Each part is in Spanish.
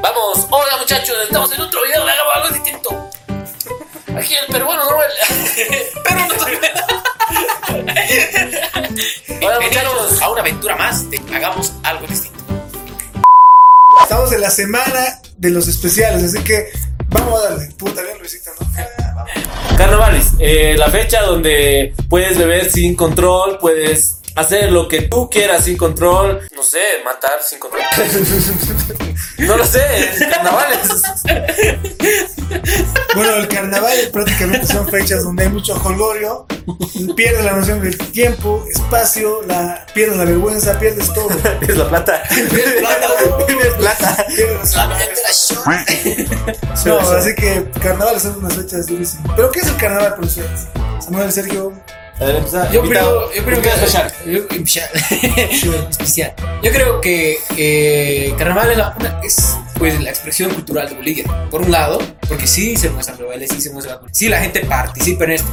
Vamos, hola muchachos, estamos en otro video, le hagamos algo distinto. Aquí el peruano no Pero no Hola muchachos, a una aventura más de hagamos algo distinto. Estamos en la semana de los especiales, así que vamos a darle. Puta, bien Luisito, ¿no? Carnavales, eh, la fecha donde puedes beber sin control, puedes hacer lo que tú quieras sin control, no sé, matar sin control. no lo sé, carnavales. Bueno, el carnaval prácticamente son fechas donde hay mucho jolgorio, pierdes la noción del tiempo, espacio, la, pierdes la vergüenza, pierdes todo. pierdes la plata. Pierdes plata, pierdes plata. Pierdes No, así que carnaval son unas fechas durísimas. ¿Pero qué es el carnaval para ustedes? Samuel, Sergio. Yo creo, yo creo que especial. especial. Yo creo que eh, carnaval es, la, es pues la expresión cultural de Bolivia. Por un lado, porque sí se muestran rebeldes, sí se muestra, sí la gente participa en esto.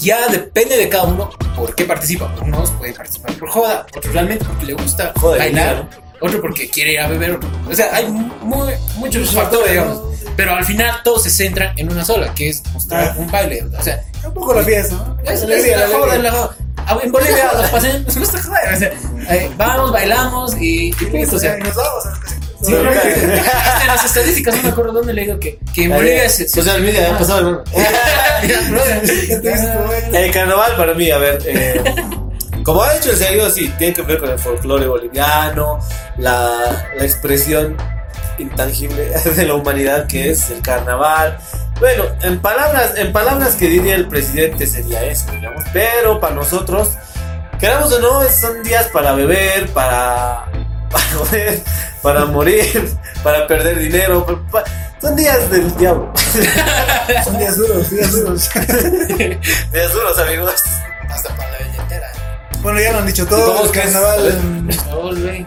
Ya depende de cada uno por qué participa. Unos pueden participar por joda, otros realmente porque le gusta bailar, otro porque quiere ir a beber. O sea, hay muy, muchos factores, digamos. Pero al final todos se centran en una sola, que es mostrar un baile. O sea, un poco la fiesta, ¿no? Es, la, joda, la joda. Ah, en Bolivia los pasen, no está joder. O sea, eh, vamos, bailamos y, y listo. O sea, nos vamos Sí, creo que en las estadísticas no me acuerdo dónde le digo que, que en Bolivia es. Social media, ha pasado hermano. El carnaval para mí, a ver. Eh, como ha dicho el seguido, sí, tiene que ver con el folclore boliviano, la, la expresión intangible de la humanidad que es el carnaval. Bueno, en palabras, en palabras que diría el presidente sería eso, digamos. Pero para nosotros, queramos o no, son días para beber, para, para para morir, para perder dinero. son días del diablo. son días duros, días duros. días duros, amigos. Hasta para. Bueno, ya lo han dicho todos. El carnaval.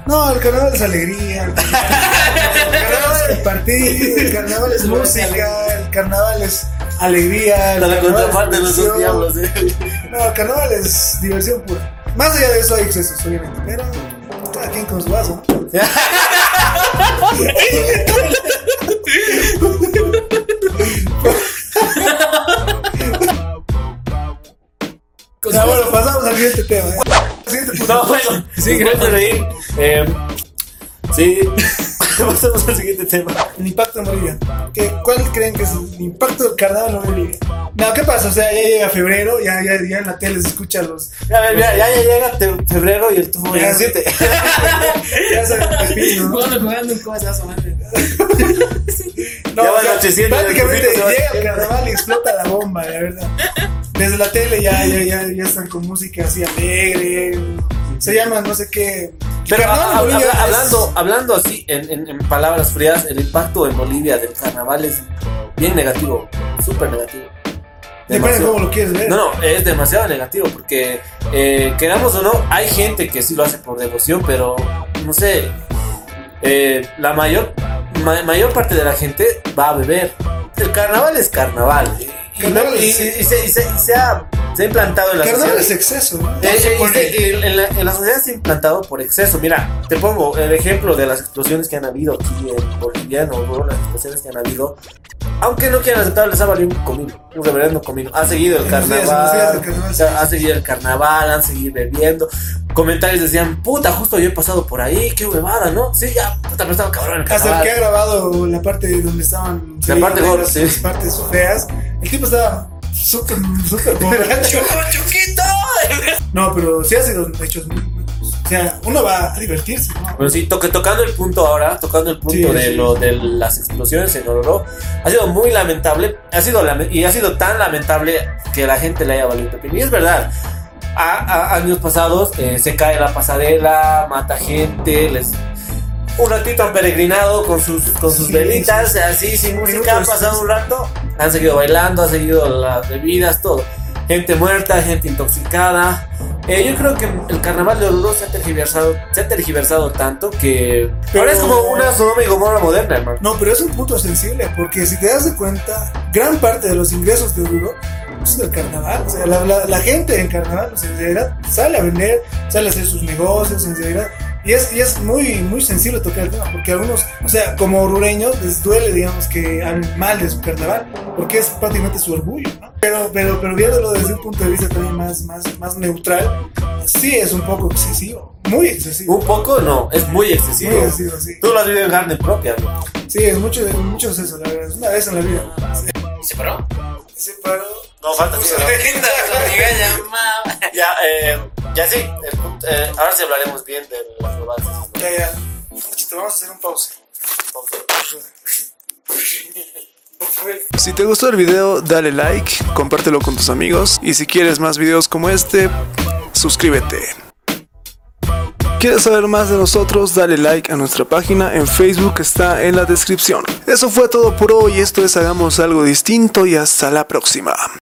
No, el carnaval es alegría. El carnaval es partido. El carnaval es música. El carnaval es alegría. La contraparte de los dos diablos. ¿eh? No, el carnaval es diversión pura. Más allá de eso hay excesos, obviamente. Pero cada quien con su vaso. sí, gracias reír. Eh, sí, pasamos al siguiente tema. El impacto en Bolivia. ¿Qué, ¿Cuál creen que es el impacto del carnaval en Bolivia? No, ¿qué pasa? O sea, ya llega febrero, ya, ya, ya en la tele se escucha los. Ya, ya, ya, ya llega febrero y el tubo ya siete. ya se ¿no? Jugando, jugando en cosas, No, ya van anocheciendo. Prácticamente llega el carnaval y explota la bomba, la verdad. Desde la tele ya, ya, ya, ya están con música así alegre. Se llama no sé qué. Pero hablando, hablando así, en, en, en, palabras frías, el impacto en Bolivia del carnaval es bien negativo, súper negativo. Depende de cómo lo quieres ver. No, no, es demasiado negativo porque, eh, queramos o no, hay gente que sí lo hace por devoción, pero no sé, eh, la mayor, mayor parte de la gente va a beber. El carnaval es carnaval. Y, se, ha, implantado en la sociedad. es exceso. Eh, en, la, sociedad se ha implantado por exceso. Mira, te pongo el ejemplo de las explosiones que han habido aquí en Boliviano, las explosiones que han habido. Aunque no quieran aceptar, les ha valido un comino, un reverendo comino. Ha seguido el carnaval, ha seguido el carnaval, han seguido bebiendo. Comentarios decían, puta, justo yo he pasado por ahí, qué huevada, ¿no? Sí, ya, puta, pero estaba cabrón el Hasta que ha grabado la parte donde estaban. La parte gorda, sí. Las partes feas. El tipo estaba súper, súper borracho. No, pero sí ha sido hechos muy o sea, uno va a divertirse. ¿no? Bueno, sí, tocando el punto ahora, tocando el punto de lo de las explosiones en Ororo, ha sido muy lamentable, ha sido y ha sido tan lamentable que la gente le haya valido. Y es verdad, a, años pasados eh, se cae la pasarela, mata gente, les un ratito han peregrinado con sus, con sus velitas, así sin música, han pasado un rato, han seguido bailando, han seguido las bebidas, todo. Gente muerta, gente intoxicada. Eh, yo creo que el carnaval de Oruro se ha tergiversado, se ha tergiversado tanto que ahora es como una Sodoma y Gomorra moderna, hermano. No, pero es un punto sensible, porque si te das de cuenta, gran parte de los ingresos de Oruro es del carnaval. O sea, la, la, gente en carnaval, o sea, sale a vender, sale a hacer sus negocios, en realidad Y es, y es muy, muy sensible tocar el tema, porque algunos, o sea, como rureños les duele, digamos, que hablen mal de su carnaval, porque es prácticamente su orgullo, ¿no? Pero, pero, pero viéndolo desde un punto de vista también más, más, más neutral, sí es un poco excesivo, muy excesivo. Un poco no, es muy excesivo. Muy excesivo, sí. Tú lo has vivido en carne propia, ¿no? Sí, es mucho, mucho eso, la verdad, es una vez en la vida. ¿Se paró? Se paró. No, falta. Sí, ya, eh, ya sí, eh, ahora sí hablaremos bien de las avances. Ya, ya. Vamos a hacer un pause. Si te gustó el video, dale like, compártelo con tus amigos y si quieres más videos como este, suscríbete. ¿Quieres saber más de nosotros? Dale like a nuestra página en Facebook, está en la descripción. Eso fue todo por hoy, esto es Hagamos algo distinto y hasta la próxima.